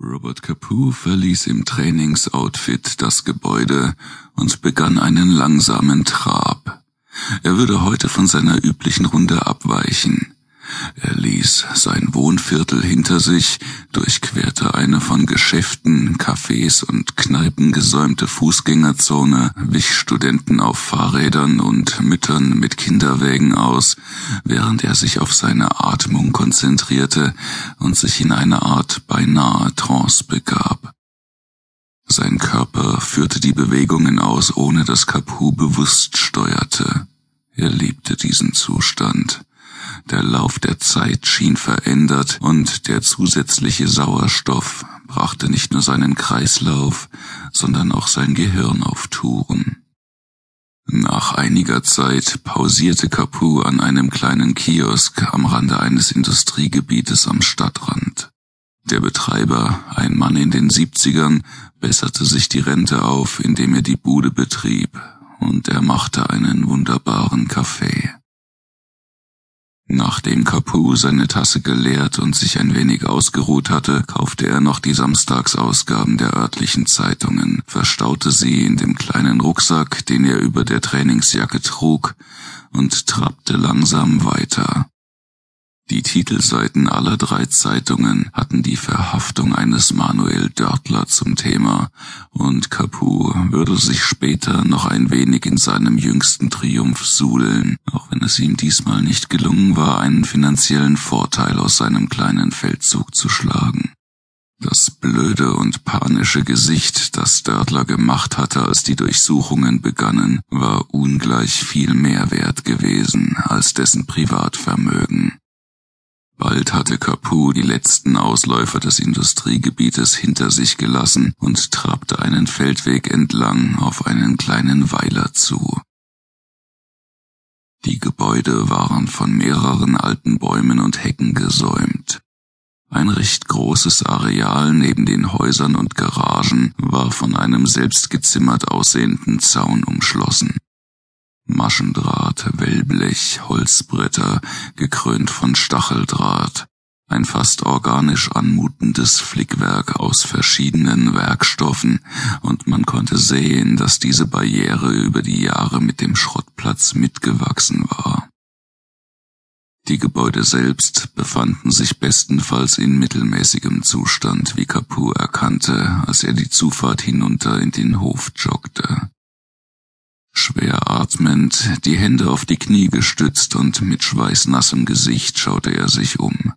Robert Capu verließ im Trainingsoutfit das Gebäude und begann einen langsamen Trab. Er würde heute von seiner üblichen Runde abweichen. Er ließ sein Wohnviertel hinter sich, durchquerte eine von Geschäften, Cafés und Kneipen gesäumte Fußgängerzone, wich Studenten auf Fahrrädern und Müttern mit Kinderwägen aus, während er sich auf seine Atmung konzentrierte und sich in eine Art beinahe Trance begab. Sein Körper führte die Bewegungen aus, ohne dass Capu bewusst steuerte. Er liebte diesen Zustand. Der Lauf der Zeit schien verändert und der zusätzliche Sauerstoff brachte nicht nur seinen Kreislauf, sondern auch sein Gehirn auf Touren. Nach einiger Zeit pausierte Capu an einem kleinen Kiosk am Rande eines Industriegebietes am Stadtrand. Der Betreiber, ein Mann in den Siebzigern, besserte sich die Rente auf, indem er die Bude betrieb, und er machte einen wunderbaren Kaffee. Nachdem Capu seine Tasse geleert und sich ein wenig ausgeruht hatte, kaufte er noch die Samstagsausgaben der örtlichen Zeitungen, verstaute sie in dem kleinen Rucksack, den er über der Trainingsjacke trug, und trabte langsam weiter. Die Titelseiten aller drei Zeitungen hatten die Verhaftung eines Manuel Dörtler zum Thema, und Capu würde sich später noch ein wenig in seinem jüngsten Triumph suhlen, auch wenn es ihm diesmal nicht gelungen war, einen finanziellen Vorteil aus seinem kleinen Feldzug zu schlagen. Das blöde und panische Gesicht, das Dörtler gemacht hatte, als die Durchsuchungen begannen, war ungleich viel mehr wert gewesen als dessen Privatvermögen. Bald hatte Capu die letzten Ausläufer des Industriegebietes hinter sich gelassen und trabte einen Feldweg entlang auf einen kleinen Weiler zu. Die Gebäude waren von mehreren alten Bäumen und Hecken gesäumt. Ein recht großes Areal neben den Häusern und Garagen war von einem selbstgezimmert aussehenden Zaun umschlossen. Maschendraht, Wellblech, Holzbretter, gekrönt von Stacheldraht, ein fast organisch anmutendes Flickwerk aus verschiedenen Werkstoffen, und man konnte sehen, dass diese Barriere über die Jahre mit dem Schrottplatz mitgewachsen war. Die Gebäude selbst befanden sich bestenfalls in mittelmäßigem Zustand, wie Capu erkannte, als er die Zufahrt hinunter in den Hof joggte. Schwer atmend, die Hände auf die Knie gestützt und mit schweißnassem Gesicht schaute er sich um.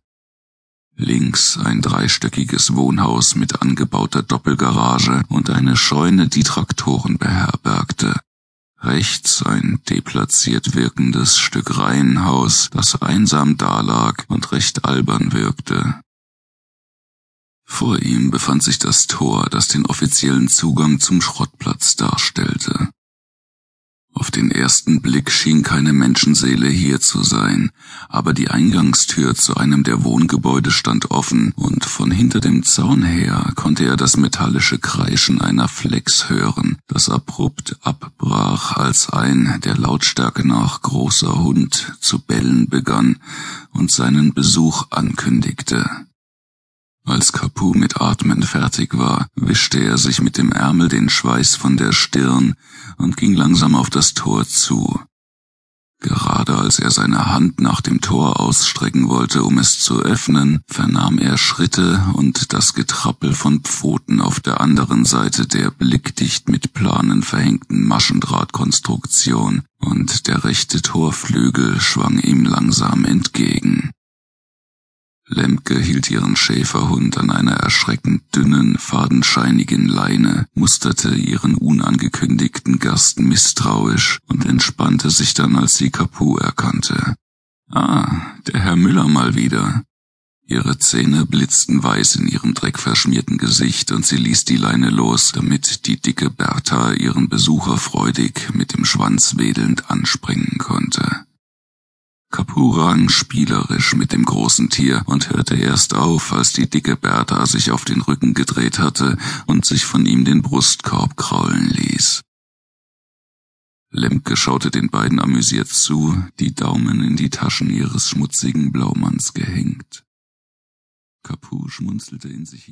Links ein dreistöckiges Wohnhaus mit angebauter Doppelgarage und eine Scheune, die Traktoren beherbergte. Rechts ein deplatziert wirkendes Stück Reihenhaus, das einsam dalag und recht albern wirkte. Vor ihm befand sich das Tor, das den offiziellen Zugang zum Schrottplatz darstellte. Auf den ersten Blick schien keine Menschenseele hier zu sein, aber die Eingangstür zu einem der Wohngebäude stand offen, und von hinter dem Zaun her konnte er das metallische Kreischen einer Flex hören, das abrupt abbrach, als ein, der Lautstärke nach großer Hund, zu bellen begann und seinen Besuch ankündigte. Als Capu mit Atmen fertig war, wischte er sich mit dem Ärmel den Schweiß von der Stirn und ging langsam auf das Tor zu. Gerade als er seine Hand nach dem Tor ausstrecken wollte, um es zu öffnen, vernahm er Schritte und das Getrappel von Pfoten auf der anderen Seite der blickdicht mit Planen verhängten Maschendrahtkonstruktion, und der rechte Torflügel schwang ihm langsam entgegen. Lemke hielt ihren Schäferhund an einer erschreckend dünnen, fadenscheinigen Leine, musterte ihren unangekündigten Gast misstrauisch und entspannte sich dann, als sie Capu erkannte. Ah, der Herr Müller mal wieder. Ihre Zähne blitzten weiß in ihrem dreckverschmierten Gesicht und sie ließ die Leine los, damit die dicke Bertha ihren Besucher freudig mit dem Schwanz wedelnd anspringen konnte. Capu rang spielerisch mit dem großen Tier und hörte erst auf, als die dicke Bertha sich auf den Rücken gedreht hatte und sich von ihm den Brustkorb kraulen ließ. Lemke schaute den beiden amüsiert zu, die Daumen in die Taschen ihres schmutzigen Blaumanns gehängt. Capu schmunzelte in sich hin.